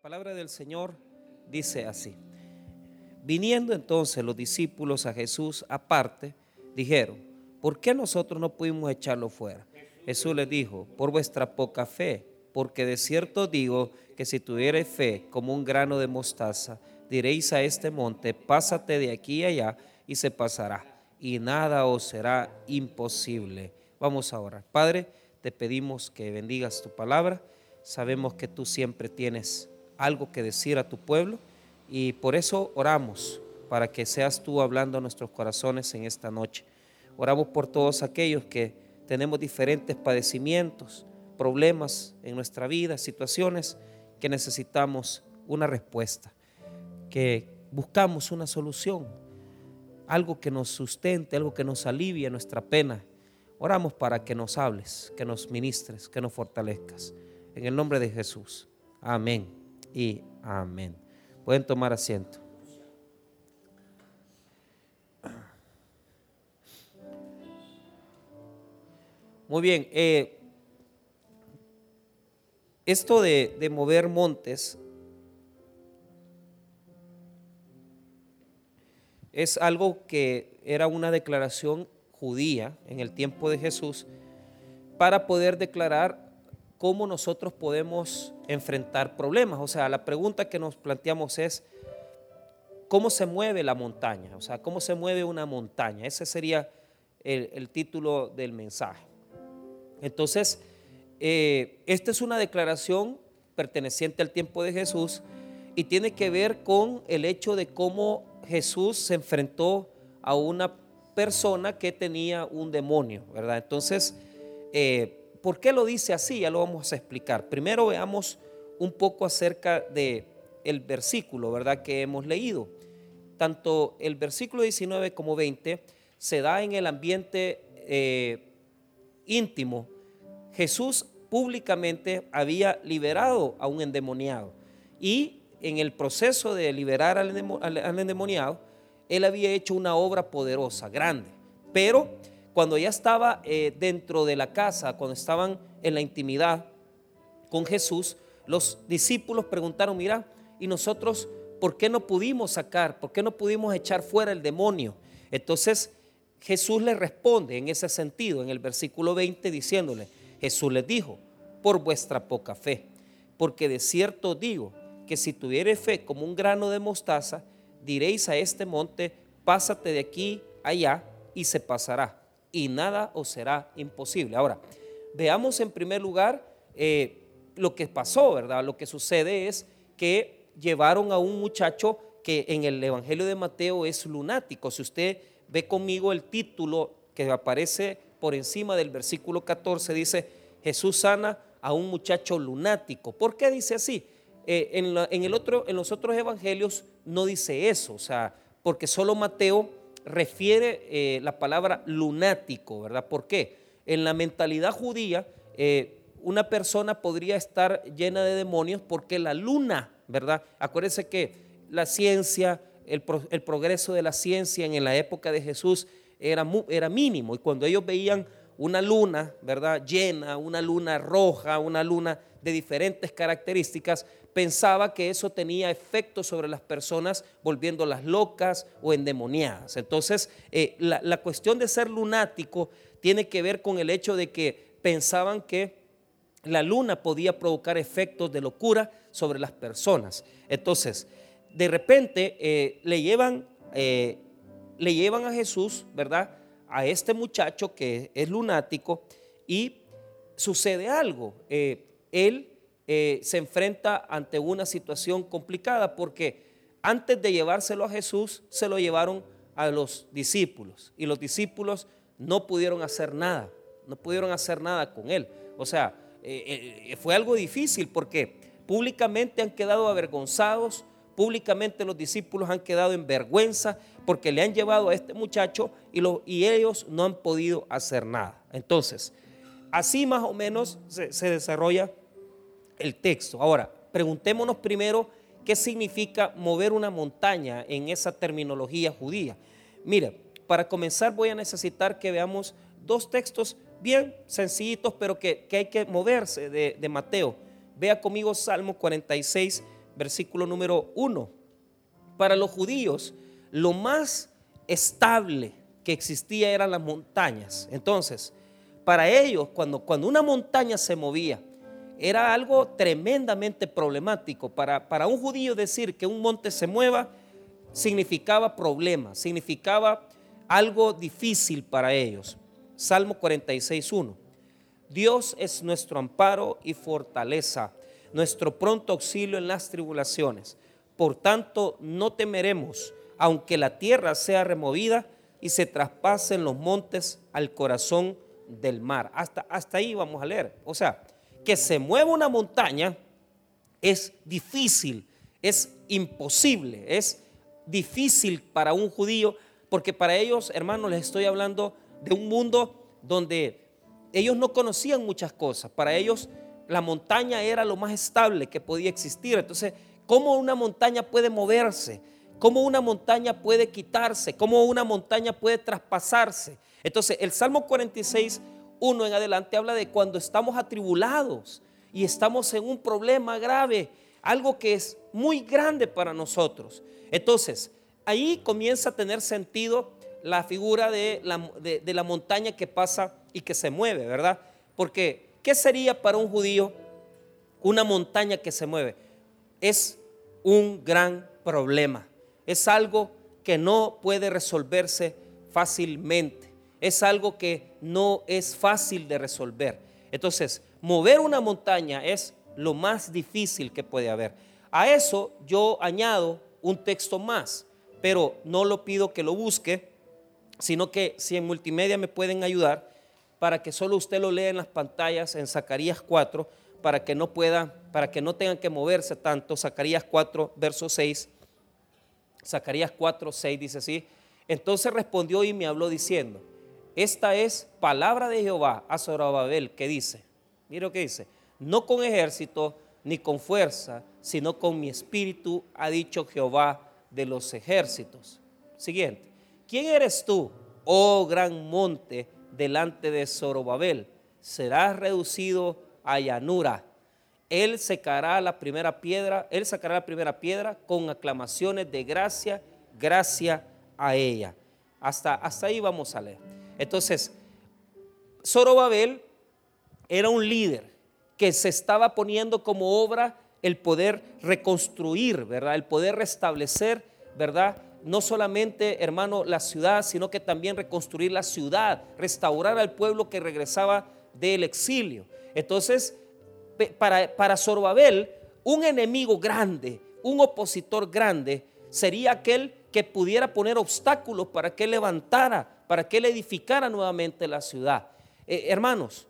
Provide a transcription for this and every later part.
palabra del Señor dice así. Viniendo entonces los discípulos a Jesús aparte, dijeron, ¿por qué nosotros no pudimos echarlo fuera? Jesús les dijo, por vuestra poca fe, porque de cierto digo que si tuvierais fe como un grano de mostaza, diréis a este monte, pásate de aquí a allá y se pasará, y nada os será imposible. Vamos a orar. Padre, te pedimos que bendigas tu palabra. Sabemos que tú siempre tienes algo que decir a tu pueblo y por eso oramos para que seas tú hablando a nuestros corazones en esta noche. Oramos por todos aquellos que tenemos diferentes padecimientos, problemas en nuestra vida, situaciones que necesitamos una respuesta, que buscamos una solución, algo que nos sustente, algo que nos alivie nuestra pena. Oramos para que nos hables, que nos ministres, que nos fortalezcas. En el nombre de Jesús. Amén y amén. Pueden tomar asiento. Muy bien, eh, esto de, de mover montes es algo que era una declaración judía en el tiempo de Jesús para poder declarar cómo nosotros podemos enfrentar problemas. O sea, la pregunta que nos planteamos es, ¿cómo se mueve la montaña? O sea, ¿cómo se mueve una montaña? Ese sería el, título del mensaje. Entonces, eh, esta es una declaración perteneciente al tiempo de Jesús y tiene que ver con el hecho de cómo Jesús se enfrentó a una persona que tenía un demonio, ¿verdad? Entonces, eh, ¿Por qué lo dice así? Ya lo vamos a explicar. Primero veamos un poco acerca de el versículo, ¿verdad? Que hemos leído. Tanto el versículo 19 como 20 se da en el ambiente eh, íntimo. Jesús públicamente había liberado a un endemoniado y en el proceso de liberar al, endemoniado, él había hecho una obra poderosa, grande, pero cuando ya estaba eh, dentro de la casa, cuando estaban en la intimidad con Jesús, los discípulos preguntaron, mira, ¿y nosotros por qué no pudimos sacar, por qué no pudimos echar fuera el demonio? Entonces Jesús les responde en ese sentido, en el versículo 20, diciéndole, Jesús les dijo, por vuestra poca fe, porque de cierto digo que si tuvieres fe como un grano de mostaza, diréis a este monte, pásate de aquí allá y se pasará y nada os será imposible. Ahora, veamos en primer lugar eh, lo que pasó, ¿verdad? Lo que sucede es que llevaron a un muchacho que en el Evangelio de Mateo es lunático. Si usted ve conmigo el título que aparece por encima del versículo 14, dice, Jesús sana a un muchacho lunático. ¿Por qué dice así? Eh, en, en, el otro, en los otros evangelios no dice eso, o sea, porque solo Mateo refiere eh, la palabra lunático, ¿verdad? ¿Por qué? En la mentalidad judía, eh, una persona podría estar llena de demonios porque la luna, ¿verdad? Acuérdense que la ciencia, el, progreso de la ciencia en la época de Jesús era, era mínimo y cuando ellos veían una luna, ¿verdad? Llena, una luna roja, una luna de diferentes características, pensaba que eso tenía efecto sobre las personas, volviéndolas locas o endemoniadas. Entonces, eh, la, cuestión de ser lunático tiene que ver con el hecho de que pensaban que la luna podía provocar efectos de locura sobre las personas. Entonces, de repente eh, le, llevan, eh, le llevan a Jesús, ¿verdad? A este muchacho que es lunático y sucede algo. él eh, se enfrenta ante una situación complicada porque antes de llevárselo a Jesús, se lo llevaron a los discípulos y los discípulos no pudieron hacer nada, no pudieron hacer nada con él. O sea, eh, eh, fue algo difícil porque públicamente han quedado avergonzados, públicamente los discípulos han quedado en vergüenza porque le han llevado a este muchacho y, y ellos no han podido hacer nada. Entonces, así más o menos se desarrolla el texto. Ahora, preguntémonos primero qué significa mover una montaña en esa terminología judía. Mira, para comenzar voy a necesitar que veamos dos textos bien sencillitos, pero que, hay que moverse de, de Mateo. Vea conmigo Salmo 46, versículo número 1. Para los judíos, lo más estable que existía eran las montañas. Entonces, para ellos, cuando, cuando una montaña se movía, era algo tremendamente problemático. Para, para un judío decir que un monte se mueva significaba problema, significaba algo difícil para ellos. Salmo 46.1. Dios es nuestro amparo y fortaleza, nuestro pronto auxilio en las tribulaciones. Por tanto, no temeremos, aunque la tierra sea removida y se traspasen los montes al corazón del mar. Hasta, hasta ahí vamos a leer. O sea, que se mueva una montaña es difícil, es imposible, es difícil para un judío, porque para ellos, hermanos, les estoy hablando de un mundo donde ellos no conocían muchas cosas. Para ellos la montaña era lo más estable que podía existir. Entonces, ¿cómo una montaña puede moverse? ¿Cómo una montaña puede quitarse? ¿Cómo una montaña puede traspasarse? Entonces, el Salmo 46, 1 en adelante habla de cuando estamos atribulados y estamos en un problema grave, algo que es muy grande para nosotros. Entonces, ahí comienza a tener sentido la figura de la, de, la montaña que pasa y que se mueve, ¿verdad? Porque, ¿qué sería para un judío una montaña que se mueve? Es un gran problema. Es algo que no puede resolverse fácilmente. Es algo que no es fácil de resolver. Entonces, mover una montaña es lo más difícil que puede haber. A eso yo añado un texto más, pero no lo pido que lo busque, sino que si en multimedia me pueden ayudar para que solo usted lo lea en las pantallas en Zacarías 4, para que no pueda, para que no tengan que moverse tanto. Zacarías 4, verso 6. Zacarías 4, 6 dice así. Entonces respondió y me habló diciendo, esta es palabra de Jehová a Zorobabel que dice, mira lo que dice, no con ejército ni con fuerza, sino con mi espíritu, ha dicho Jehová de los ejércitos. Siguiente. ¿Quién eres tú, oh gran monte, delante de Zorobabel? Serás reducido a llanura. Él secará la primera piedra, él sacará la primera piedra con aclamaciones de gracia, gracia a ella. Hasta, hasta ahí vamos a leer. Entonces, Zorobabel era un líder que se estaba poniendo como obra el poder reconstruir, ¿verdad? El poder restablecer, ¿verdad? no solamente, hermano, la ciudad, sino que también reconstruir la ciudad, restaurar al pueblo que regresaba del exilio. Entonces, para, para Zorobabel, un enemigo grande, un opositor grande, sería aquel que pudiera poner obstáculos para que levantara, para que él edificara nuevamente la ciudad. Eh, hermanos,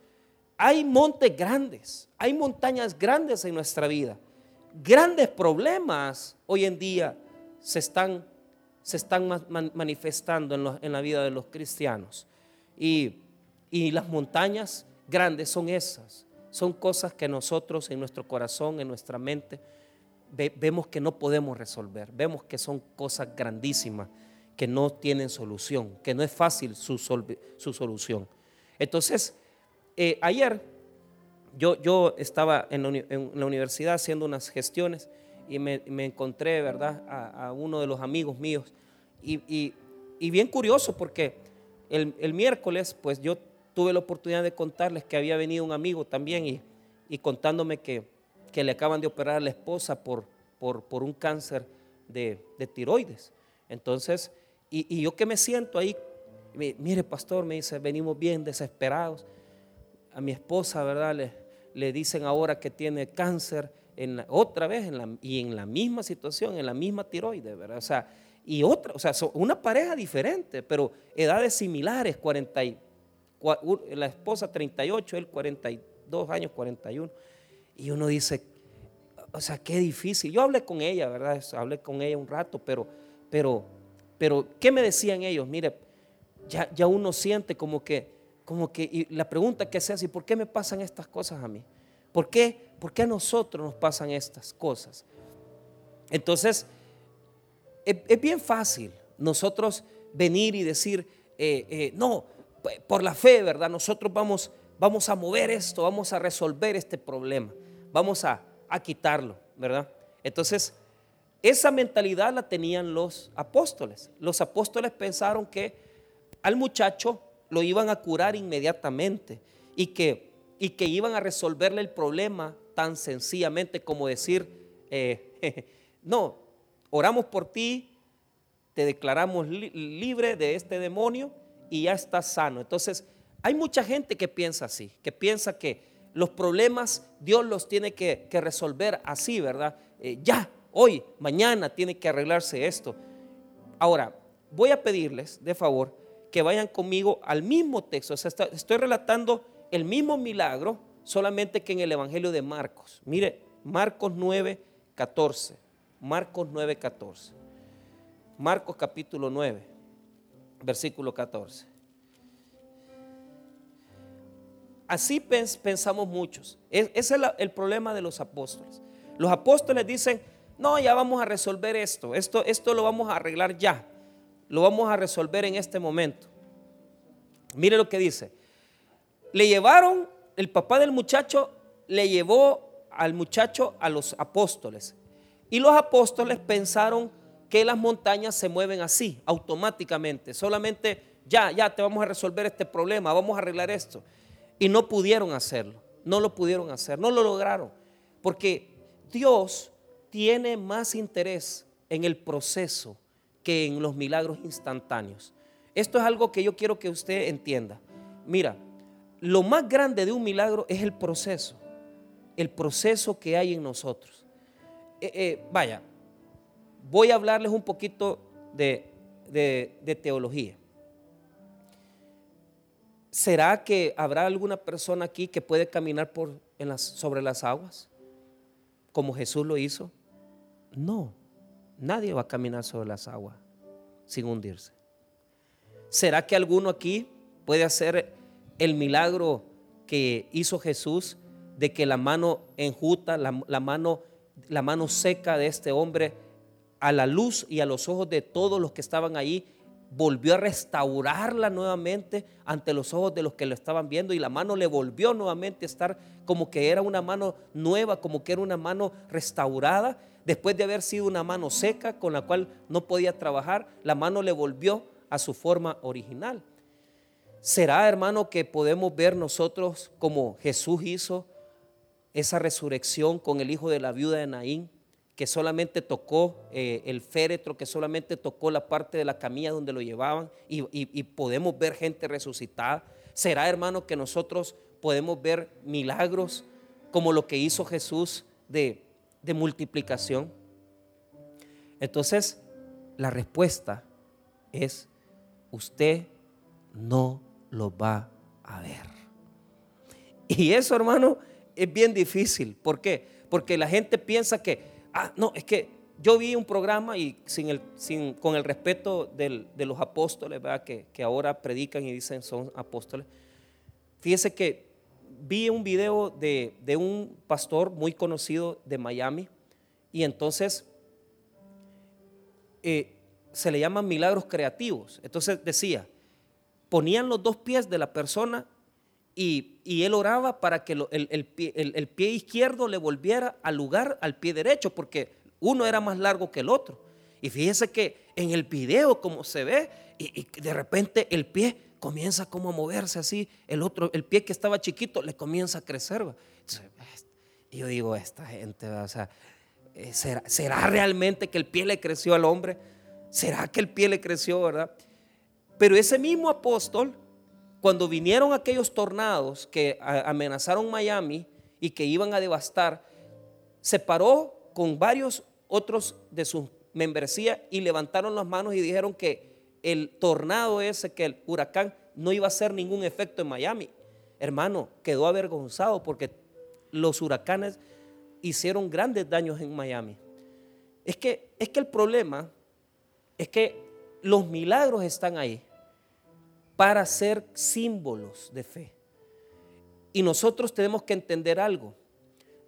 hay montes grandes, hay montañas grandes en nuestra vida. Grandes problemas hoy en día se están se están manifestando en, la vida de los cristianos. Y, las montañas grandes son esas, son cosas que nosotros en nuestro corazón, en nuestra mente, vemos que no podemos resolver, vemos que son cosas grandísimas, que no tienen solución, que no es fácil su, solución. Entonces, eh, ayer yo, yo estaba en la, universidad haciendo unas gestiones y me, encontré, ¿verdad?, a, uno de los amigos míos. Y, bien curioso porque el, miércoles, pues yo tuve la oportunidad de contarles que había venido un amigo también y, contándome que, que, le acaban de operar a la esposa por, por, por un cáncer de, tiroides. Entonces, y, yo que me siento ahí, mire pastor, me dice, venimos bien desesperados. A mi esposa, ¿verdad? Le, dicen ahora que tiene cáncer en otra vez en la, y en la misma situación, en la misma tiroides, ¿verdad? O sea, y otra, o sea, una pareja diferente, pero edades similares, 40 la esposa 38, él 42 años, 41. Y uno dice, o sea, qué difícil. Yo hablé con ella, ¿verdad? Hablé con ella un rato, pero, pero, pero, ¿qué me decían ellos? Mire, ya, ya uno siente como que, como que, y la pregunta que se hace, ¿por qué me pasan estas cosas a mí? ¿Por qué, ¿Por qué a nosotros nos pasan estas cosas? Entonces, es, bien fácil nosotros venir y decir, eh, eh, no, por la fe, ¿verdad? Nosotros vamos, vamos a mover esto, vamos a resolver este problema, vamos a, quitarlo, ¿verdad? Entonces, esa mentalidad la tenían los apóstoles. Los apóstoles pensaron que al muchacho lo iban a curar inmediatamente y que, y que iban a resolverle el problema tan sencillamente como decir, eh, no, oramos por ti, te declaramos libre de este demonio y ya estás sano. Entonces, hay mucha gente que piensa así, que piensa que los problemas Dios los tiene que, resolver así, ¿verdad? Eh, ya, hoy, mañana tiene que arreglarse esto. Ahora, voy a pedirles de favor que vayan conmigo al mismo texto. O sea, estoy relatando el mismo milagro, solamente que en el Evangelio de Marcos. Mire, Marcos 9, 14. Marcos 9, 14. Marcos capítulo 9, versículo 14. Así pensamos muchos. Ese es el problema de los apóstoles. Los apóstoles dicen, no, ya vamos a resolver esto, esto, esto lo vamos a arreglar ya, lo vamos a resolver en este momento. Mire lo que dice. Le llevaron, el papá del muchacho le llevó al muchacho a los apóstoles. Y los apóstoles pensaron que las montañas se mueven así, automáticamente. Solamente, ya, ya te vamos a resolver este problema, vamos a arreglar esto. Y no pudieron hacerlo, no lo pudieron hacer, no lo lograron. Porque Dios tiene más interés en el proceso que en los milagros instantáneos. Esto es algo que yo quiero que usted entienda. Mira, lo más grande de un milagro es el proceso, el proceso que hay en nosotros. Eh, eh, vaya, voy a hablarles un poquito de, teología. ¿Será que habrá alguna persona aquí que puede caminar por, sobre las aguas como Jesús lo hizo? No, nadie va a caminar sobre las aguas sin hundirse. ¿Será que alguno aquí puede hacer el milagro que hizo Jesús de que la mano enjuta, la mano la mano seca de este hombre a la luz y a los ojos de todos los que estaban ahí, volvió a restaurarla nuevamente ante los ojos de los que lo estaban viendo y la mano le volvió nuevamente a estar como que era una mano nueva, como que era una mano restaurada. Después de haber sido una mano seca con la cual no podía trabajar, la mano le volvió a su forma original. ¿Será, hermano, que podemos ver nosotros como Jesús hizo esa resurrección con el hijo de la viuda de Naín, que solamente tocó eh, el féretro, que solamente tocó la parte de la camilla donde lo llevaban y, podemos ver gente resucitada. ¿Será, hermano, que nosotros podemos ver milagros como lo que hizo Jesús de, de multiplicación? Entonces, la respuesta es, usted no lo va a ver. Y eso, hermano, es bien difícil. ¿Por qué? Porque la gente piensa que, ah, no, es que yo vi un programa y sin el, sin, con el respeto de los apóstoles, ¿verdad? Que, que ahora predican y dicen son apóstoles. Fíjese que vi un video de, de, un pastor muy conocido de Miami y entonces eh, se le llaman milagros creativos. Entonces decía, ponían los dos pies de la persona y, él oraba para que el, pie, izquierdo le volviera al lugar, al pie derecho, porque uno era más largo que el otro. Y fíjese que en el video, como se ve, y, de repente el pie comienza como a moverse así, el otro, el pie que estaba chiquito, le comienza a crecer. y yo digo, esta gente, o sea, eh, ¿será, ¿será realmente que el pie le creció al hombre? ¿Será que el pie le creció, verdad? Pero ese mismo apóstol cuando vinieron aquellos tornados que amenazaron Miami y que iban a devastar, se paró con varios otros de su membresía y levantaron las manos y dijeron que el tornado ese, que el huracán no iba a hacer ningún efecto en Miami. Hermano, quedó avergonzado porque los huracanes hicieron grandes daños en Miami. Es que, es que el problema es que los milagros están ahí para ser símbolos de fe. Y nosotros tenemos que entender algo.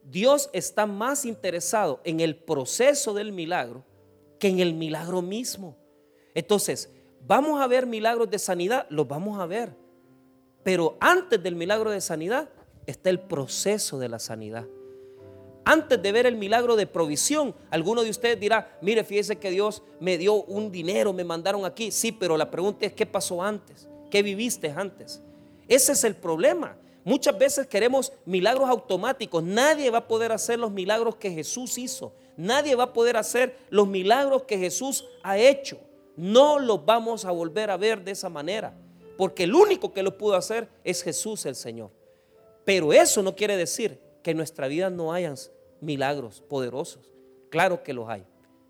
Dios está más interesado en el proceso del milagro que en el milagro mismo. Entonces, vamos a ver milagros de sanidad, los vamos a ver. Pero antes del milagro de sanidad está el proceso de la sanidad. Antes de ver el milagro de provisión, alguno de ustedes dirá, mire, fíjese que Dios me dio un dinero, me mandaron aquí. Sí, pero la pregunta es, ¿qué pasó antes? ¿Qué viviste antes? Ese es el problema. Muchas veces queremos milagros automáticos. Nadie va a poder hacer los milagros que Jesús hizo. Nadie va a poder hacer los milagros que Jesús ha hecho. No los vamos a volver a ver de esa manera. Porque el único que lo pudo hacer es Jesús el Señor. Pero eso no quiere decir que en nuestra vida no hayan milagros poderosos. Claro que los hay.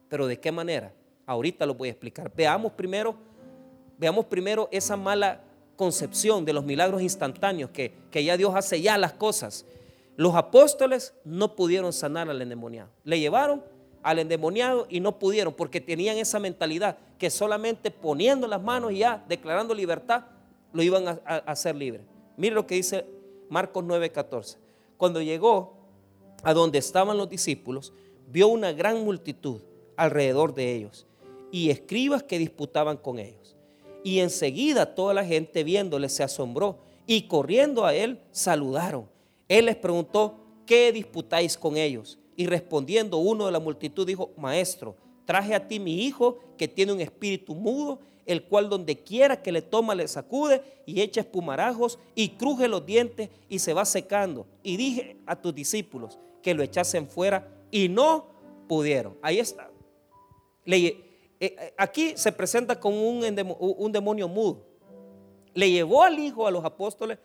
Pero ¿de qué manera? Ahorita lo voy a explicar. Veamos primero, veamos primero esa mala concepción de los milagros instantáneos, que, que ya Dios hace ya las cosas. Los apóstoles no pudieron sanar al endemoniado. Le llevaron al endemoniado y no pudieron porque tenían esa mentalidad que solamente poniendo las manos y ya declarando libertad lo iban a, hacer libre. Mire lo que dice Marcos 9:14. Cuando llegó a donde estaban los discípulos, vio una gran multitud alrededor de ellos y escribas que disputaban con ellos. Y enseguida toda la gente viéndole se asombró y corriendo a él saludaron. Él les preguntó, ¿qué disputáis con ellos? Y respondiendo uno de la multitud dijo, Maestro, traje a ti mi hijo que tiene un espíritu mudo, el cual donde quiera que le toma le sacude y echa espumarajos y cruje los dientes y se va secando. Y dije a tus discípulos que lo echasen fuera y no pudieron. Ahí está. Eh, eh, aquí se presenta como un, un demonio mudo. Le llevó al hijo a los apóstoles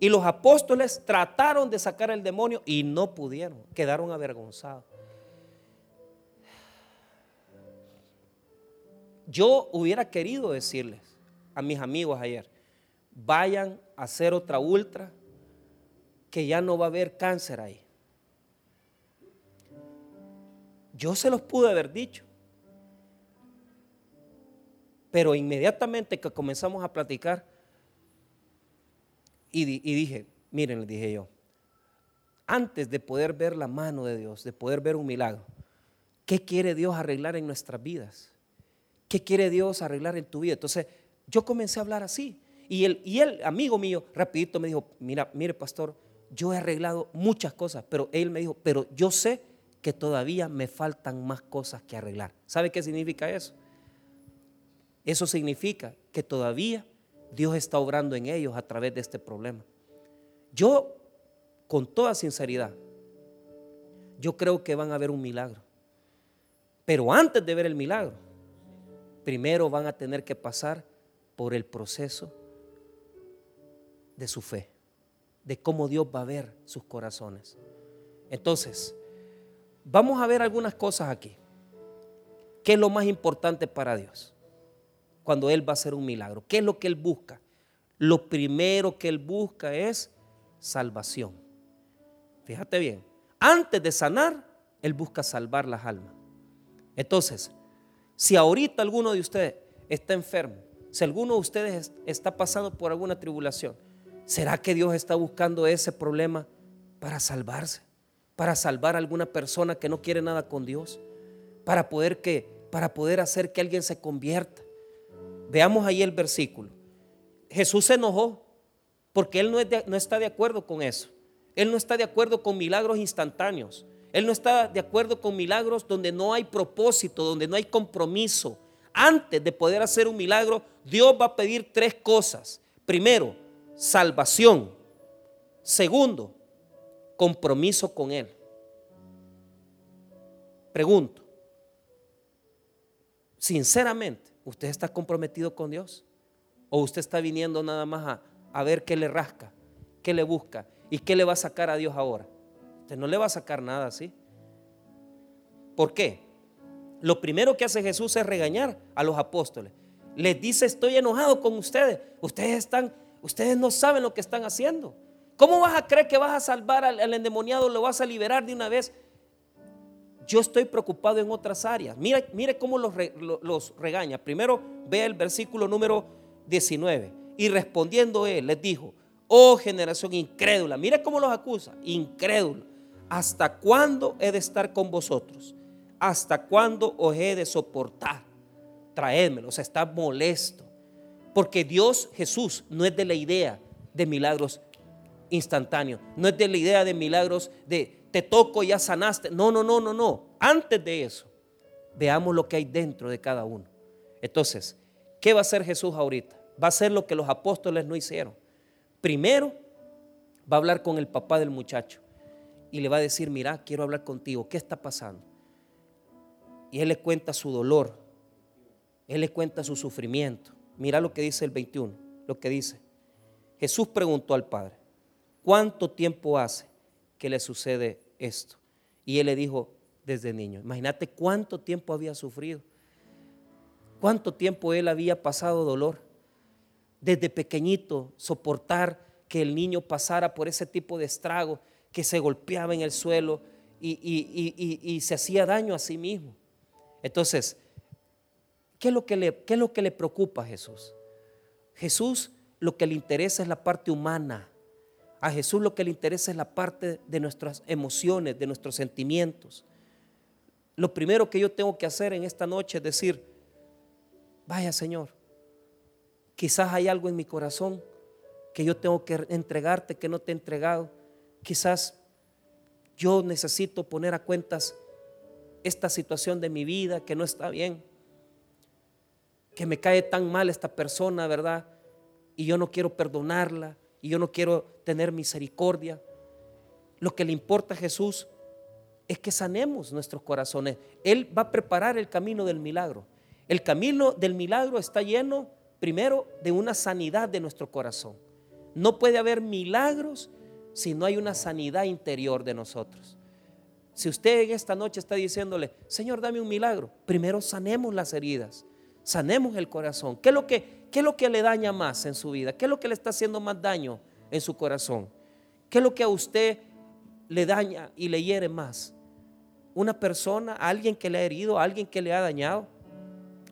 y los apóstoles trataron de sacar el demonio y no pudieron, quedaron avergonzados. Yo hubiera querido decirles a mis amigos ayer, vayan a hacer otra ultra, que ya no va a haber cáncer ahí. Yo se los pude haber dicho. Pero inmediatamente que comenzamos a platicar, y, dije, miren, les dije yo, antes de poder ver la mano de Dios, de poder ver un milagro, ¿qué quiere Dios arreglar en nuestras vidas? ¿Qué quiere Dios arreglar en tu vida? Entonces, yo comencé a hablar así. Y el, y el amigo mío, rapidito, me dijo, mira, mire, pastor, yo he arreglado muchas cosas, pero él me dijo, pero yo sé que todavía me faltan más cosas que arreglar. ¿Sabe qué significa eso? Eso significa que todavía Dios está obrando en ellos a través de este problema. Yo, con toda sinceridad, yo creo que van a ver un milagro. Pero antes de ver el milagro, primero van a tener que pasar por el proceso de su fe, de cómo Dios va a ver sus corazones. Entonces, vamos a ver algunas cosas aquí. ¿Qué es lo más importante para Dios? Cuando Él va a hacer un milagro. ¿Qué es lo que Él busca? Lo primero que Él busca es salvación. Fíjate bien, antes de sanar, Él busca salvar las almas. Entonces, si ahorita alguno de ustedes está enfermo, si alguno de ustedes está pasando por alguna tribulación, ¿será que Dios está buscando ese problema para salvarse? Para salvar a alguna persona que no quiere nada con Dios? Para poder que para poder hacer que alguien se convierta? Veamos ahí el versículo. Jesús se enojó porque él no, no está de acuerdo con eso. Él no está de acuerdo con milagros instantáneos. Él no está de acuerdo con milagros donde no hay propósito, donde no hay compromiso. Antes de poder hacer un milagro, Dios va a pedir tres cosas. Primero, salvación. Segundo, compromiso con Él. Pregunto, sinceramente, ¿Usted está comprometido con Dios? ¿O usted está viniendo nada más a, ver qué le rasca, qué le busca y qué le va a sacar a Dios ahora? Usted no le va a sacar nada así. ¿Por qué? Lo primero que hace Jesús es regañar a los apóstoles. Les dice, estoy enojado con ustedes. Ustedes están, ustedes no saben lo que están haciendo. ¿Cómo vas a creer que vas a salvar al, al endemoniado, lo vas a liberar de una vez yo estoy preocupado en otras áreas. Mire, mire cómo los, regaña. Primero vea el versículo número 19. Y respondiendo él, les dijo, oh generación incrédula, mire cómo los acusa, incrédulo. ¿Hasta cuándo he de estar con vosotros? ¿Hasta cuándo os he de soportar? Traédmelo, o sea, está molesto. Porque Dios, Jesús, no es de la idea de milagros instantáneos, no es de la idea de milagros de te toco y ya sanaste. No, no, no, no, no. Antes de eso, veamos lo que hay dentro de cada uno. Entonces, ¿qué va a hacer Jesús ahorita? Va a hacer lo que los apóstoles no hicieron. Primero, va a hablar con el papá del muchacho y le va a decir, mira, quiero hablar contigo, ¿qué está pasando? Y él le cuenta su dolor, él le cuenta su sufrimiento. Mira lo que dice el 21, lo que dice. Jesús preguntó al Padre, ¿cuánto tiempo hace que le sucede esto? Y él le dijo, desde niño. Imagínate cuánto tiempo había sufrido, cuánto tiempo él había pasado dolor. Desde pequeñito, soportar que el niño pasara por ese tipo de estrago, que se golpeaba en el suelo y, se hacía daño a sí mismo. Entonces, ¿qué es, lo que le, ¿qué es lo que le preocupa a Jesús? Jesús lo que le interesa es la parte humana. A Jesús lo que le interesa es la parte de nuestras emociones, de nuestros sentimientos. Lo primero que yo tengo que hacer en esta noche es decir, vaya Señor, quizás hay algo en mi corazón que yo tengo que entregarte que no te he entregado. Quizás yo necesito poner a cuentas esta situación de mi vida que no está bien, que me cae tan mal esta persona, ¿verdad? Y yo no quiero perdonarla y yo no quiero tener misericordia. Lo que le importa a Jesús es que sanemos nuestros corazones. Él va a preparar el camino del milagro. El camino del milagro está lleno primero de una sanidad de nuestro corazón. No puede haber milagros si no hay una sanidad interior de nosotros. Si usted en esta noche está diciéndole, Señor, dame un milagro, primero sanemos las heridas, sanemos el corazón. ¿Qué es lo que, qué es lo que le daña más en su vida? ¿Qué es lo que le está haciendo más daño en su corazón? ¿Qué es lo que a usted le daña y le hiere más? Una persona, alguien que le ha herido, alguien que le ha dañado,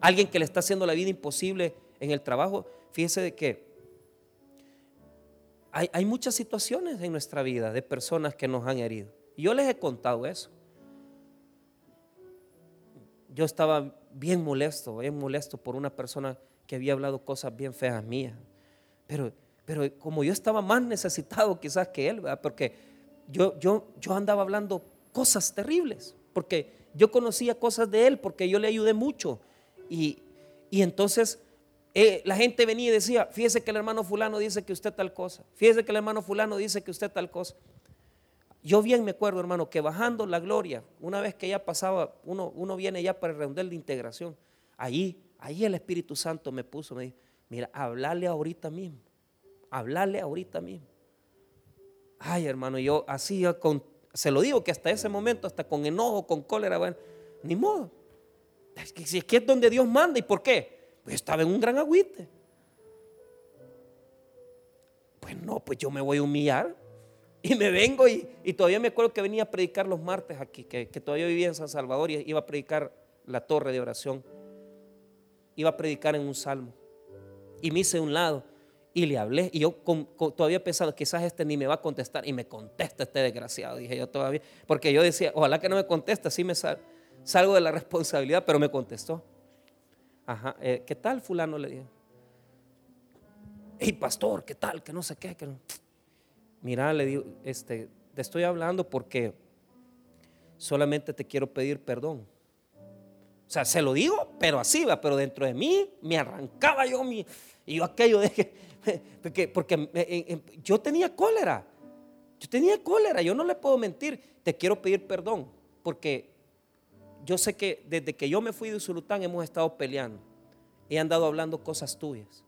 alguien que le está haciendo la vida imposible en el trabajo. Fíjese de que hay, muchas situaciones en nuestra vida de personas que nos han herido. yo les he contado eso. Yo estaba bien molesto, bien molesto por una persona que había hablado cosas bien feas mías. Pero, pero como yo estaba más necesitado quizás que él, porque yo, yo, yo andaba hablando cosas terribles, porque yo conocía cosas de él, porque yo le ayudé mucho. Y, y entonces eh, la gente venía y decía, fíjese que el hermano fulano dice que usted tal cosa, fíjese que el hermano fulano dice que usted tal cosa. Yo bien me acuerdo, hermano, que bajando la gloria, una vez que ya pasaba, uno, uno viene ya para el redondel de integración, ahí, ahí el Espíritu Santo me puso, me dijo, mira, hablarle ahorita mismo, hablarle ahorita mismo. Ay, hermano, yo así, con, se lo digo que hasta ese momento, hasta con enojo, con cólera, bueno, ni modo. Es que, es que es donde Dios manda, ¿y por qué? Pues estaba en un gran agüite. Pues no, pues yo me voy a humillar. Y me vengo y, todavía me acuerdo que venía a predicar los martes aquí, que, todavía vivía en San Salvador y iba a predicar la torre de oración. Iba a predicar en un salmo. Y me hice de un lado y le hablé. Y yo todavía pensando, quizás este ni me va a contestar. Y me contesta este desgraciado, dije yo todavía. Porque yo decía, ojalá que no me conteste, así me salgo de la responsabilidad, pero me contestó. Ajá, eh, ¿qué tal fulano? Le dijo. Hey, pastor, ¿qué tal? Que no sé qué. Que Mira, le digo, este, te estoy hablando porque solamente te quiero pedir perdón. O sea, se lo digo, pero así va, pero dentro de mí me arrancaba yo mi, y yo aquello de que, porque, porque eh, eh, yo tenía cólera, yo tenía cólera, yo no le puedo mentir, te quiero pedir perdón, porque yo sé que desde que yo me fui de Usulután hemos estado peleando. He andado hablando cosas tuyas.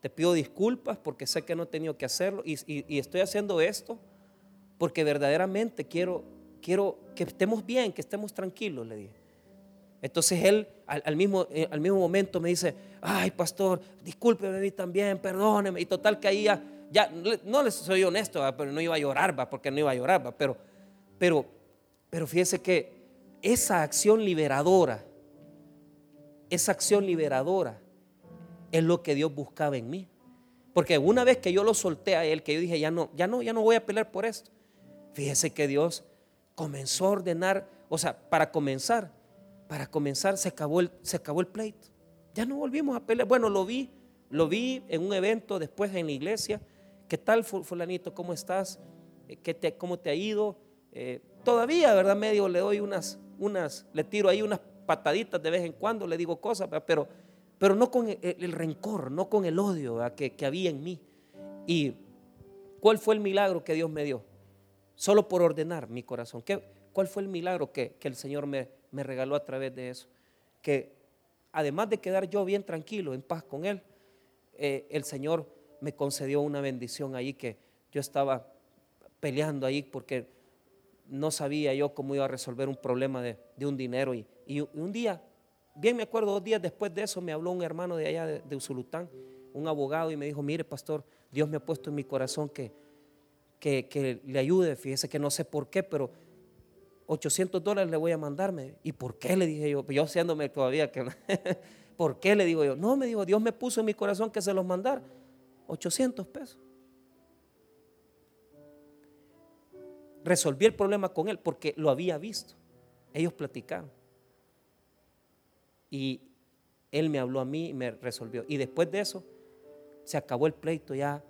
Te pido disculpas porque sé que no he tenido que hacerlo y, estoy haciendo esto porque verdaderamente quiero, quiero que estemos bien, que estemos tranquilos, le dije. Entonces él al, mismo, eh, al mismo momento me dice, ay pastor, discúlpeme a mí también, perdóneme. Y total que ahí ya, ya no les soy honesto, pero no iba a llorar, ¿va? porque no iba a llorar, ¿va? pero, pero, pero fíjese que esa acción liberadora, esa acción liberadora es lo que Dios buscaba en mí. Porque una vez que yo lo solté a él, que yo dije, ya no, ya no, ya no voy a pelear por esto. Fíjese que Dios comenzó a ordenar, o sea, para comenzar, para comenzar se acabó el, se acabó el pleito. Ya no volvimos a pelear. Bueno, lo vi, lo vi en un evento después en la iglesia. ¿Qué tal, fulanito? ¿Cómo estás? ¿Qué te, ¿Cómo te ha ido? Eh, todavía, ¿verdad? Medio le doy unas, unas, le tiro ahí unas pataditas de vez en cuando, le digo cosas, pero, pero no con el, rencor, no con el odio que, que había en mí. ¿Y cuál fue el milagro que Dios me dio? Solo por ordenar mi corazón. ¿Qué, ¿Cuál fue el milagro que, que el Señor me, me regaló a través de eso? Que además de quedar yo bien tranquilo, en paz con Él, eh, el Señor me concedió una bendición ahí que yo estaba peleando ahí porque no sabía yo cómo iba a resolver un problema de, un dinero. Y, un día, bien me acuerdo, dos días después de eso, me habló un hermano de allá de, Usulután, un abogado, y me dijo, mire pastor, Dios me ha puesto en mi corazón que, que, que le ayude, fíjese que no sé por qué, pero 800 dólares le voy a mandarme. ¿Y por qué? Le dije yo, yo haciéndome todavía que... ¿Por qué? Le digo yo. No, me dijo, Dios me puso en mi corazón que se los mandara. 800 pesos. Resolví el problema con él porque lo había visto. Ellos platicaron. Y él me habló a mí y me resolvió. Y después de eso, se acabó el pleito ya.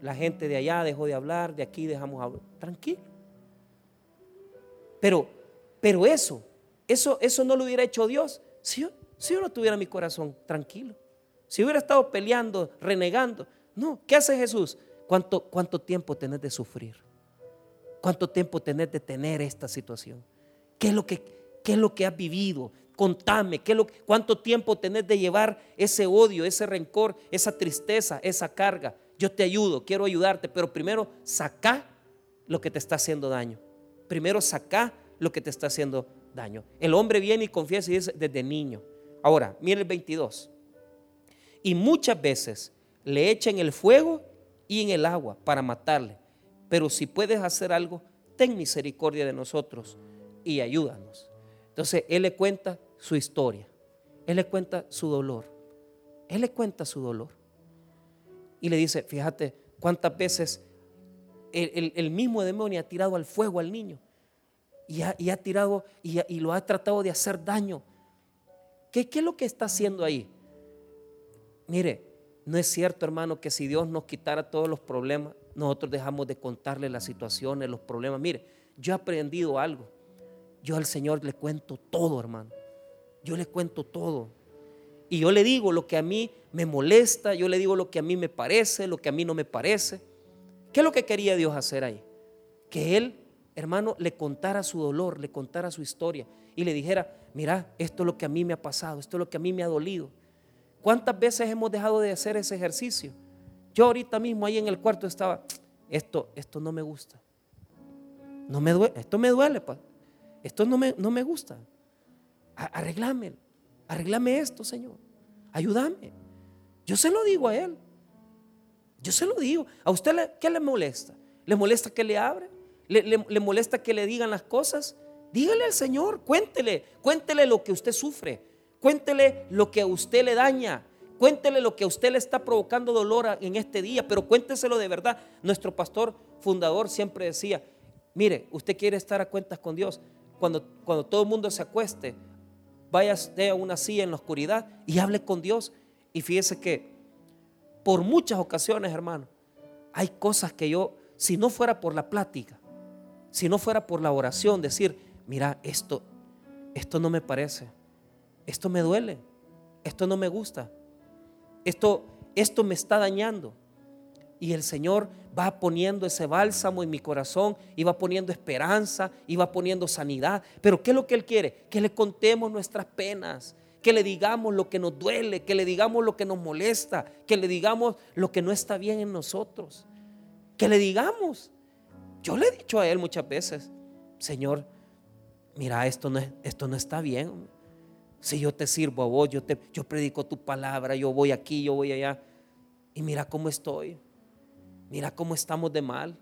La gente de allá dejó de hablar, de aquí dejamos hablar. Tranquilo. Pero, pero eso, eso, eso no lo hubiera hecho Dios si yo, si yo no tuviera mi corazón tranquilo. Si hubiera estado peleando, renegando. No, ¿qué hace Jesús? ¿Cuánto, cuánto tiempo tenés de sufrir? ¿Cuánto tiempo tenés de tener esta situación? ¿Qué es lo que, qué es lo que has vivido? Contame, ¿qué lo, ¿cuánto tiempo tenés de llevar ese odio, ese rencor, esa tristeza, esa carga? Yo te ayudo, quiero ayudarte, pero primero saca lo que te está haciendo daño primero saca lo que te está haciendo daño. El hombre viene y confiesa y dice desde niño. Ahora, mire el 22. Y muchas veces le echan el fuego y en el agua para matarle. Pero si puedes hacer algo, ten misericordia de nosotros y ayúdanos. Entonces, él le cuenta su historia. Él le cuenta su dolor. Él le cuenta su dolor. Y le dice, fíjate cuántas veces el, mismo demonio ha tirado al fuego al niño y ha, tirado y, lo ha tratado de hacer daño. ¿Qué, ¿Qué es lo que está haciendo ahí? Mire, no es cierto, hermano, que si Dios nos quitara todos los problemas, nosotros dejamos de contarle las situaciones, los problemas. Mire, yo he aprendido algo. Yo al Señor le cuento todo, hermano. Yo le cuento todo. Y yo le digo lo que a mí me molesta, yo le digo lo que a mí me parece, lo que a mí no me parece. ¿Qué es lo que quería Dios hacer ahí? Que Él, hermano, le contara su dolor, le contara su historia y le dijera, mira, esto es lo que a mí me ha pasado, esto es lo que a mí me ha dolido. ¿Cuántas veces hemos dejado de hacer ese ejercicio? Yo ahorita mismo ahí en el cuarto estaba, esto, esto no me gusta. No me duele, esto me duele, esto no me, no me gusta. Arreglame, arreglame esto, Señor. Ayúdame. Yo se lo digo a Él. Yo se lo digo. ¿A usted qué le molesta? ¿Le molesta que le abre? ¿Le, molesta que le digan las cosas? Dígale al Señor, cuéntele, cuéntele lo que usted sufre, cuéntele lo que a usted le daña, cuéntele lo que a usted le está provocando dolor en este día, pero cuénteselo de verdad. Nuestro pastor fundador siempre decía, mire, usted quiere estar a cuentas con Dios, cuando, cuando todo el mundo se acueste, vaya a una silla en la oscuridad y hable con Dios. Y fíjese que por muchas ocasiones, hermano, hay cosas que yo, si no fuera por la plática, si no fuera por la oración, decir, mira, esto, esto no me parece, esto me duele, esto no me gusta, esto, esto me está dañando. Y el Señor va poniendo ese bálsamo en mi corazón y va poniendo esperanza y va poniendo sanidad. Pero ¿qué es lo que Él quiere? Que le contemos nuestras penas, que le digamos lo que nos duele, que le digamos lo que nos molesta, que le digamos lo que no está bien en nosotros, que le digamos. Yo le he dicho a él muchas veces, Señor, mira, esto no, esto no está bien. Si yo te sirvo a vos, yo, te, yo predico tu palabra, yo voy aquí, yo voy allá, y mira cómo estoy, mira cómo estamos de mal,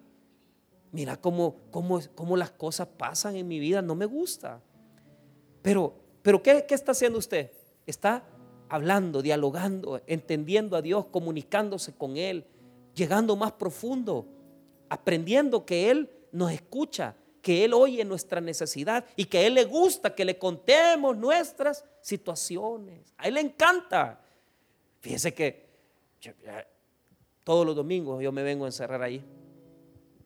mira cómo, cómo, cómo las cosas pasan en mi vida, no me gusta. Pero pero ¿qué, está haciendo usted? Está hablando, dialogando, entendiendo a Dios, comunicándose con Él, llegando más profundo, aprendiendo que Él nos escucha, que Él oye nuestra necesidad y que a Él le gusta que le contemos nuestras situaciones. A Él le encanta. Fíjese que todos los domingos yo me vengo a encerrar ahí,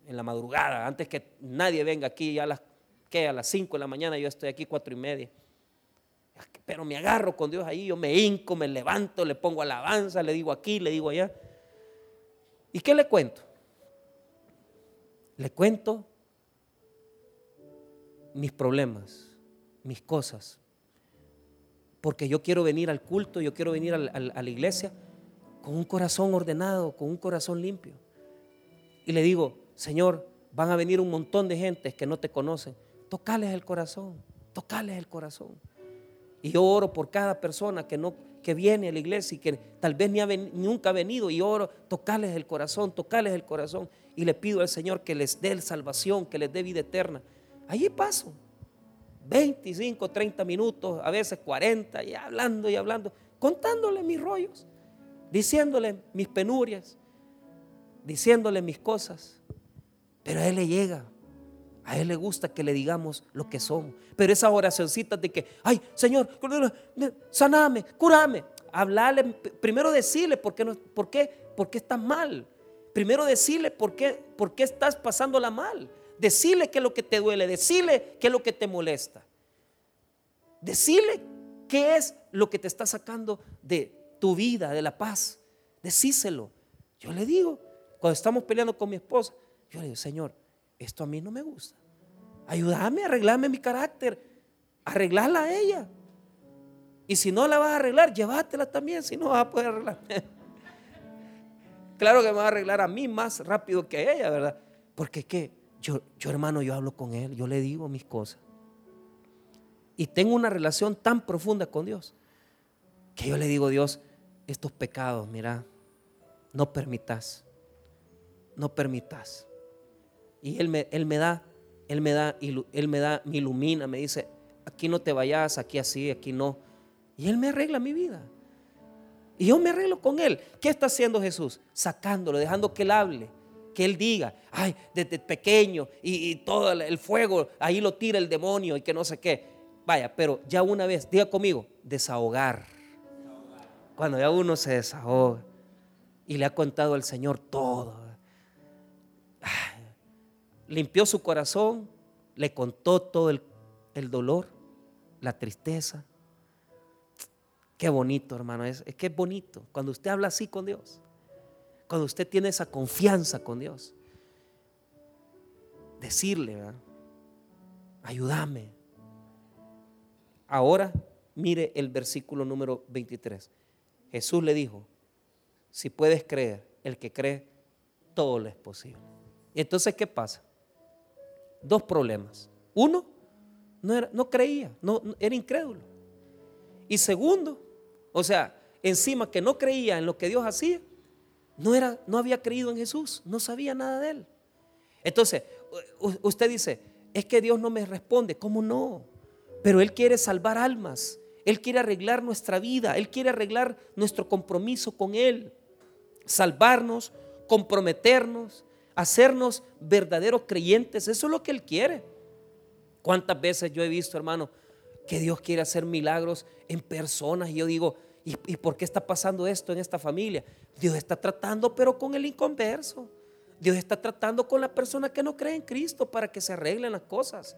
en la madrugada, antes que nadie venga aquí, ya las que a las 5 de la mañana yo estoy aquí cuatro y media. Pero me agarro con Dios ahí, yo me hinco, me levanto, le pongo alabanza, le digo aquí, le digo allá. ¿Y qué le cuento? Le cuento mis problemas, mis cosas. Porque yo quiero venir al culto, yo quiero venir a la iglesia con un corazón ordenado, con un corazón limpio. Y le digo, Señor, van a venir un montón de gentes que no te conocen. Tocales el corazón, tocales el corazón. Y yo oro por cada persona que, no, que viene a la iglesia y que tal vez ni nunca ha venido. Y oro, tocales el corazón, tocales el corazón. Y le pido al Señor que les dé salvación, que les dé vida eterna. Allí paso. 25, 30 minutos, a veces 40, y hablando y hablando, contándole mis rollos, diciéndole mis penurias, diciéndole mis cosas. Pero a Él le llega. A Él le gusta que le digamos lo que somos. Pero esas oracioncitas de que, ay, Señor, saname, curame. Hablarle, primero decirle por qué, no, por qué, por qué estás mal. Primero decirle por qué, por qué estás pasándola mal. Decirle qué es lo que te duele, decirle qué es lo que te molesta. Decirle qué es lo que te está sacando de tu vida, de la paz. Decíselo. Yo le digo, cuando estamos peleando con mi esposa, yo le digo, Señor, esto a mí no me gusta. Ayúdame a arreglarme mi carácter, arreglarla a ella. Y si no la vas a arreglar, llévatela también, si no vas a poder arreglar. claro que me va a arreglar a mí más rápido que a ella, ¿verdad? Porque qué, yo, yo hermano, yo hablo con él, yo le digo mis cosas. Y tengo una relación tan profunda con Dios que yo le digo, Dios, estos pecados, mira, no permitas, no permitas. Y Él me, él me da, Él me da, Él me da, me ilumina, me dice, aquí no te vayas, aquí así, aquí no. Y Él me arregla mi vida. Y yo me arreglo con Él. ¿Qué está haciendo Jesús? Sacándolo, dejando que Él hable, que Él diga, ay, desde pequeño y, todo el fuego, ahí lo tira el demonio y que no sé qué. Vaya, pero ya una vez, diga conmigo, desahogar. Cuando ya uno se desahoga y le ha contado al Señor todo limpió su corazón, le contó todo el, dolor, la tristeza. Qué bonito, hermano, es, que es bonito cuando usted habla así con Dios, cuando usted tiene esa confianza con Dios. Decirle, ayúdame. Ahora mire el versículo número 23. Jesús le dijo, si puedes creer, el que cree, todo le es posible. Y entonces, ¿qué pasa? Dos problemas. Uno, no, era, no creía, no, era incrédulo. Y segundo, o sea, encima que no creía en lo que Dios hacía, no, era, no había creído en Jesús, no sabía nada de él. Entonces, usted dice, es que Dios no me responde, ¿cómo no? Pero Él quiere salvar almas, Él quiere arreglar nuestra vida, Él quiere arreglar nuestro compromiso con Él, salvarnos, comprometernos, hacernos verdaderos creyentes. Eso es lo que Él quiere. ¿Cuántas veces yo he visto, hermano, que Dios quiere hacer milagros en personas? Y yo digo, ¿y, por qué está pasando esto en esta familia? Dios está tratando, pero con el inconverso. Dios está tratando con la persona que no cree en Cristo para que se arreglen las cosas.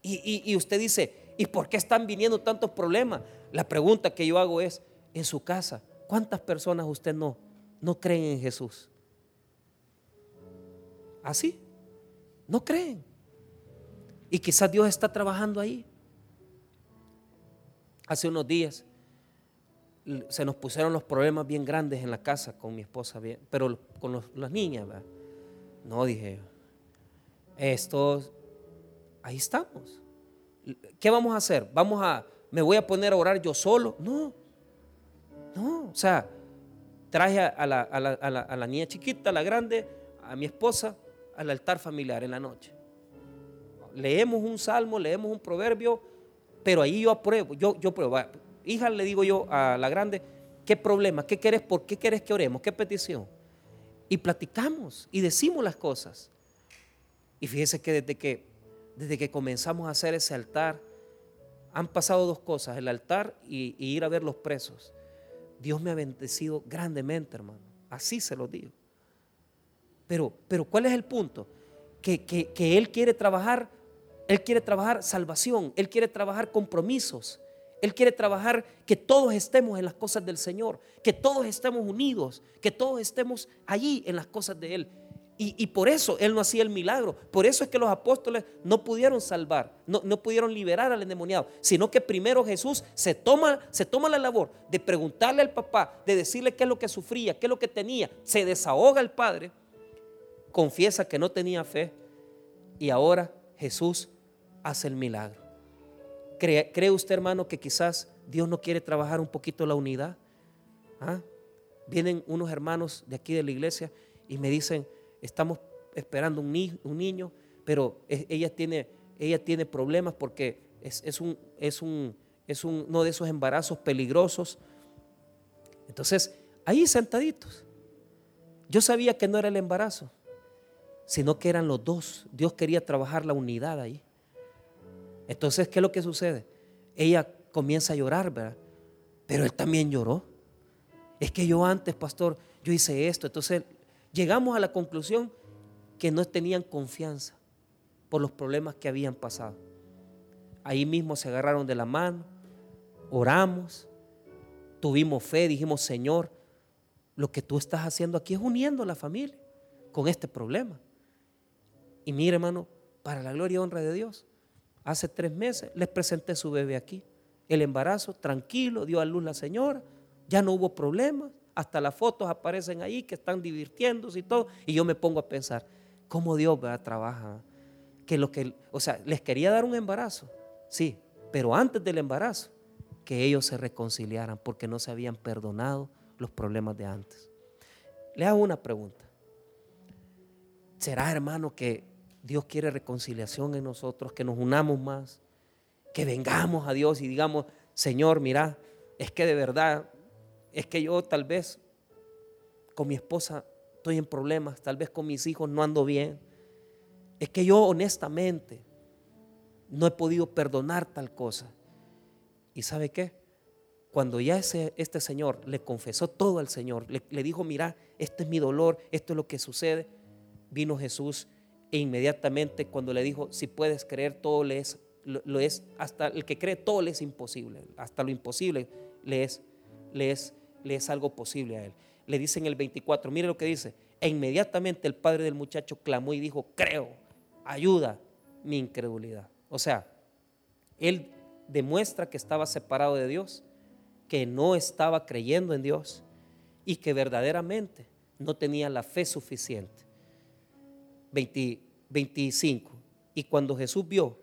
Y, y usted dice, ¿y por qué están viniendo tantos problemas? La pregunta que yo hago es, en su casa, ¿cuántas personas usted no, no creen en Jesús? Así. No creen. Y quizás Dios está trabajando ahí. Hace unos días se nos pusieron los problemas bien grandes en la casa con mi esposa, pero con las niñas. No, dije, esto, ahí estamos. ¿Qué vamos a hacer? ¿Vamos a, me voy a poner a orar yo solo? No, no, o sea, traje a la, a la niña chiquita, a la grande, a mi esposa, al altar familiar en la noche. Leemos un salmo, leemos un proverbio, pero ahí yo apruebo, yo, yo pruebo. Hija, le digo yo a la grande, ¿qué problema? ¿Qué quieres? ¿Por qué quieres que oremos? ¿Qué petición? Y platicamos y decimos las cosas. Y fíjese que desde que, desde que comenzamos a hacer ese altar, han pasado dos cosas, el altar y ir a ver los presos. Dios me ha bendecido grandemente, hermano. Así se lo digo. Pero, pero ¿cuál es el punto? Que, Él quiere trabajar Él quiere trabajar salvación, Él quiere trabajar compromisos, Él quiere trabajar que todos estemos en las cosas del Señor, que todos estemos unidos, que todos estemos allí en las cosas de Él. Y, por eso Él no hacía el milagro. Por eso es que los apóstoles no pudieron salvar, no, pudieron liberar al endemoniado, sino que primero Jesús se toma, se toma la labor de preguntarle al papá, de decirle qué es lo que sufría, qué es lo que tenía. Se desahoga el padre, confiesa que no tenía fe y ahora Jesús hace el milagro. ¿Cree, ¿Cree, usted, hermano, que quizás Dios no quiere trabajar un poquito la unidad? ¿Ah? Vienen unos hermanos de aquí de la iglesia y me dicen, estamos esperando un, niño, pero ella tiene, ella tiene problemas porque es, un, es, un, es uno de esos embarazos peligrosos. Entonces, ahí sentaditos, yo sabía que no era el embarazo, sino que eran los dos. Dios quería trabajar la unidad ahí. Entonces, ¿qué es lo que sucede? Ella comienza a llorar, ¿verdad? Pero él también lloró. Es que yo antes, pastor, yo hice esto. Entonces llegamos a la conclusión que no tenían confianza por los problemas que habían pasado. Ahí mismo se agarraron de la mano, oramos, tuvimos fe, dijimos, Señor, lo que tú estás haciendo aquí es uniendo a la familia con este problema. Y mire, hermano, para la gloria y honra de Dios, hace tres meses les presenté su bebé aquí. El embarazo, tranquilo, dio a luz la señora, ya no hubo problemas hasta las fotos aparecen ahí que están divirtiéndose y todo, y yo me pongo a pensar, ¿cómo Dios a trabaja? Que lo que, o sea, les quería dar un embarazo, sí, pero antes del embarazo, que ellos se reconciliaran porque no se habían perdonado los problemas de antes. Le hago una pregunta. ¿Será, hermano, que Dios quiere reconciliación en nosotros, que nos unamos más, que vengamos a Dios y digamos, Señor, mira, es que de verdad es que yo tal vez con mi esposa estoy en problemas, tal vez con mis hijos no ando bien. Es que yo honestamente no he podido perdonar tal cosa. ¿Y sabe qué? Cuando ya ese, este señor le confesó todo al Señor, le, dijo, mira, este es mi dolor, esto es lo que sucede, vino Jesús e inmediatamente cuando le dijo, si puedes creer, todo le es, lo, es, hasta el que cree, todo le es imposible, hasta lo imposible le es, le es le es algo posible a él. Le dice en el 24, mire lo que dice, e inmediatamente el padre del muchacho clamó y dijo, creo, ayuda mi incredulidad. O sea, él demuestra que estaba separado de Dios, que no estaba creyendo en Dios y que verdaderamente no tenía la fe suficiente. 25. Y cuando Jesús vio,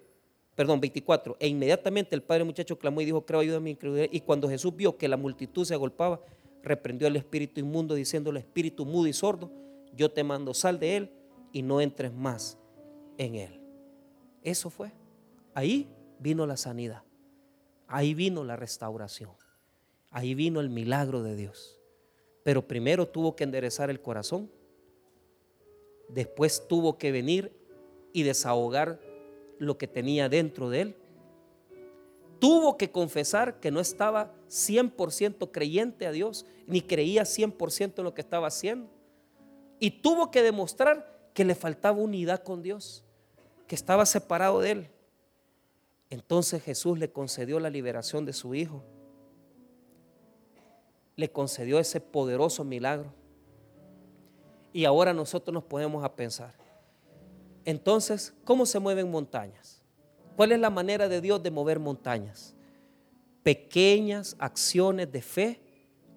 perdón, 24, e inmediatamente el padre muchacho clamó y dijo, creo, ayuda a mi incredulidad. Y cuando Jesús vio que la multitud se agolpaba, reprendió al espíritu inmundo diciéndole, espíritu mudo y sordo, yo te mando, sal de él y no entres más en él. Eso fue. Ahí vino la sanidad. Ahí vino la restauración. Ahí vino el milagro de Dios. Pero primero tuvo que enderezar el corazón. Después tuvo que venir y desahogar lo que tenía dentro de él tuvo que confesar que no estaba 100% creyente a Dios, ni creía 100% en lo que estaba haciendo. Y tuvo que demostrar que le faltaba unidad con Dios, que estaba separado de Él. Entonces Jesús le concedió la liberación de su Hijo. Le concedió ese poderoso milagro. Y ahora nosotros nos podemos a pensar. Entonces, ¿cómo se mueven montañas? ¿Cuál es la manera de Dios de mover montañas? Pequeñas acciones de fe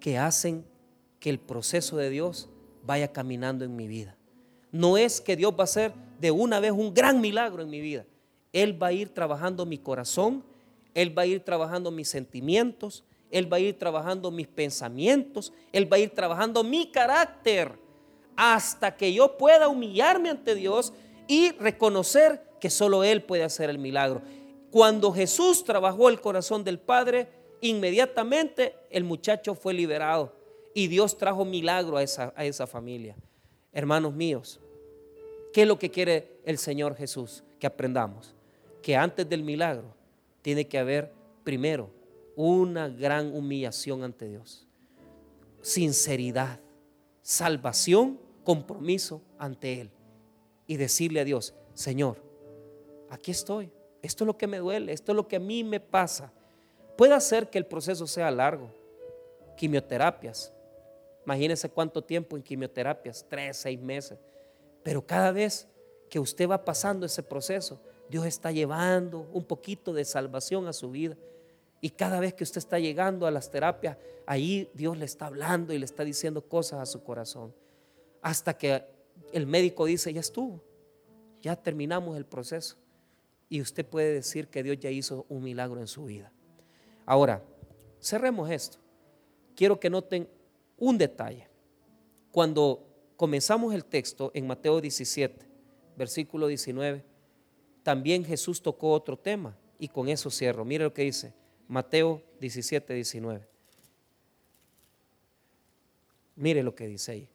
que hacen que el proceso de Dios vaya caminando en mi vida. No es que Dios va a hacer de una vez un gran milagro en mi vida. Él va a ir trabajando mi corazón, Él va a ir trabajando mis sentimientos, Él va a ir trabajando mis pensamientos, Él va a ir trabajando mi carácter hasta que yo pueda humillarme ante Dios y reconocer que solo Él puede hacer el milagro. Cuando Jesús trabajó el corazón del Padre, inmediatamente el muchacho fue liberado y Dios trajo milagro a esa, a esa familia. Hermanos míos, ¿qué es lo que quiere el Señor Jesús? Que aprendamos que antes del milagro tiene que haber primero una gran humillación ante Dios, sinceridad, salvación, compromiso ante Él y decirle a Dios, Señor, aquí estoy. esto es lo que me duele, esto es lo que a mí me pasa. Puede ser que el proceso sea largo. Quimioterapias. Imagínense cuánto tiempo en quimioterapias, tres, seis meses. Pero cada vez que usted va pasando ese proceso, Dios está llevando un poquito de salvación a su vida. Y cada vez que usted está llegando a las terapias, ahí Dios le está hablando y le está diciendo cosas a su corazón. Hasta que el médico dice, ya estuvo, ya terminamos el proceso. Y usted puede decir que Dios ya hizo un milagro en su vida. Ahora, cerremos esto. Quiero que noten un detalle. Cuando comenzamos el texto en Mateo 17, versículo 19, también Jesús tocó otro tema y con eso cierro. Mire lo que dice Mateo 17, 19. Mire lo que dice ahí.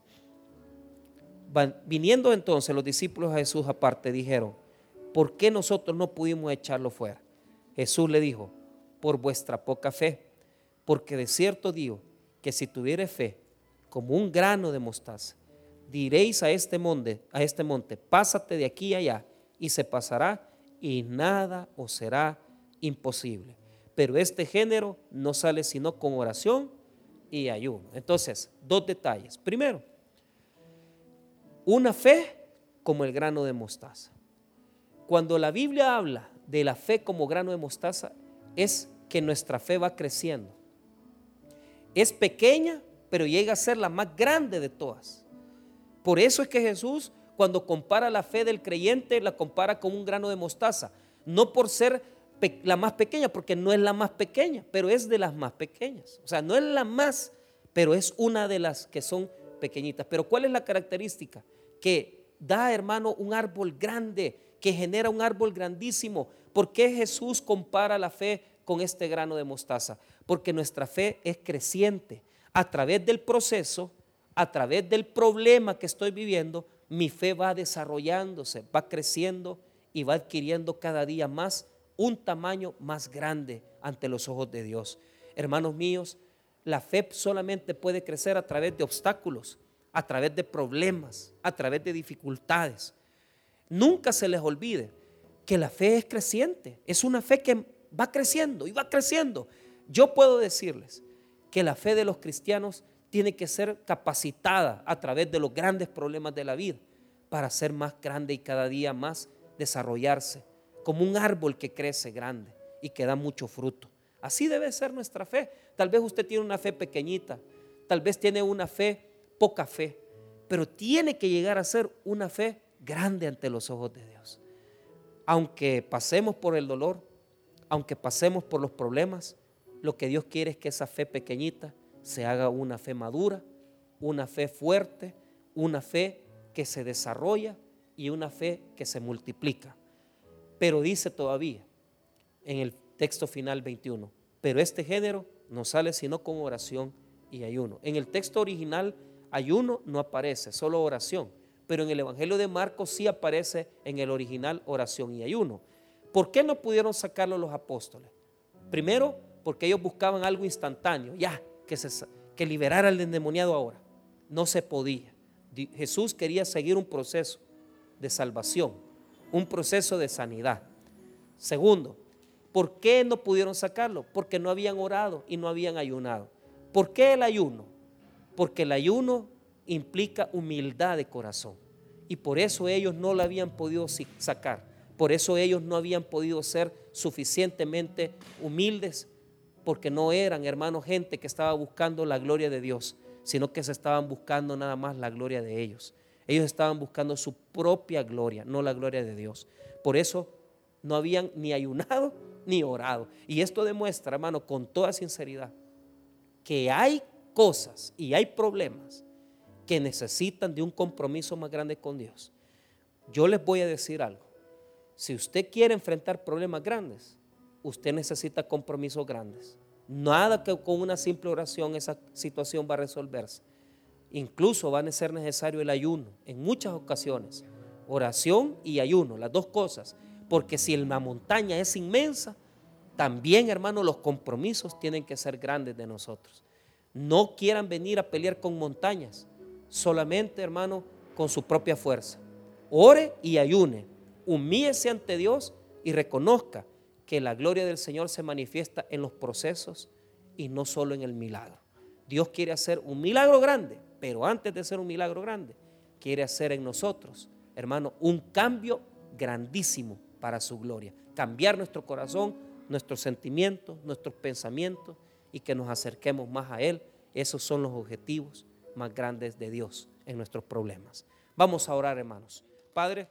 Viniendo entonces los discípulos a Jesús aparte, dijeron, ¿por qué nosotros no pudimos echarlo fuera? Jesús le dijo, por vuestra poca fe, porque de cierto digo que si tuviere fe como un grano de mostaza, diréis a este monte, a este monte, pásate de aquí allá y se pasará y nada os será imposible. Pero este género no sale sino con oración y ayuno. Entonces, dos detalles. Primero, una fe como el grano de mostaza. Cuando la Biblia habla de la fe como grano de mostaza, es que nuestra fe va creciendo. Es pequeña, pero llega a ser la más grande de todas. Por eso es que Jesús, cuando compara la fe del creyente, la compara con un grano de mostaza. No por ser la más pequeña, porque no es la más pequeña, pero es de las más pequeñas. O sea, no es la más, pero es una de las que son pequeñitas. Pero ¿cuál es la característica? Que da, hermano, un árbol grande, que genera un árbol grandísimo. ¿Por qué Jesús compara la fe con este grano de mostaza? Porque nuestra fe es creciente. A través del proceso, a través del problema que estoy viviendo, mi fe va desarrollándose, va creciendo y va adquiriendo cada día más un tamaño más grande ante los ojos de Dios. Hermanos míos, la fe solamente puede crecer a través de obstáculos, a través de problemas, a través de dificultades. Nunca se les olvide que la fe es creciente, es una fe que va creciendo y va creciendo. Yo puedo decirles que la fe de los cristianos tiene que ser capacitada a través de los grandes problemas de la vida para ser más grande y cada día más desarrollarse, como un árbol que crece grande y que da mucho fruto. Así debe ser nuestra fe. Tal vez usted tiene una fe pequeñita, tal vez tiene una fe, poca fe, pero tiene que llegar a ser una fe grande ante los ojos de Dios. Aunque pasemos por el dolor, aunque pasemos por los problemas, lo que Dios quiere es que esa fe pequeñita se haga una fe madura, una fe fuerte, una fe que se desarrolla y una fe que se multiplica. Pero dice todavía en el texto final 21, pero este género no sale sino con oración y ayuno. En el texto original ayuno no aparece, solo oración pero en el Evangelio de Marcos sí aparece en el original oración y ayuno. ¿Por qué no pudieron sacarlo los apóstoles? Primero, porque ellos buscaban algo instantáneo, ya, que, que liberara al endemoniado ahora. No se podía. Jesús quería seguir un proceso de salvación, un proceso de sanidad. Segundo, ¿por qué no pudieron sacarlo? Porque no habían orado y no habían ayunado. ¿Por qué el ayuno? Porque el ayuno implica humildad de corazón. Y por eso ellos no la habían podido sacar. Por eso ellos no habían podido ser suficientemente humildes, porque no eran, hermanos, gente que estaba buscando la gloria de Dios, sino que se estaban buscando nada más la gloria de ellos. Ellos estaban buscando su propia gloria, no la gloria de Dios. Por eso no habían ni ayunado ni orado. Y esto demuestra, hermano, con toda sinceridad, que hay cosas y hay problemas que necesitan de un compromiso más grande con Dios. Yo les voy a decir algo. Si usted quiere enfrentar problemas grandes, usted necesita compromisos grandes. Nada que con una simple oración esa situación va a resolverse. Incluso va a ser necesario el ayuno en muchas ocasiones. Oración y ayuno, las dos cosas. Porque si la montaña es inmensa, también, hermano, los compromisos tienen que ser grandes de nosotros. No quieran venir a pelear con montañas solamente, hermano, con su propia fuerza. Ore y ayune. Humíese ante Dios y reconozca que la gloria del Señor se manifiesta en los procesos y no solo en el milagro. Dios quiere hacer un milagro grande, pero antes de ser un milagro grande, quiere hacer en nosotros, hermano, un cambio grandísimo para su gloria. Cambiar nuestro corazón, nuestros sentimientos, nuestros pensamientos y que nos acerquemos más a Él. Esos son los objetivos más grandes de Dios en nuestros problemas. Vamos a orar, hermanos. Padre.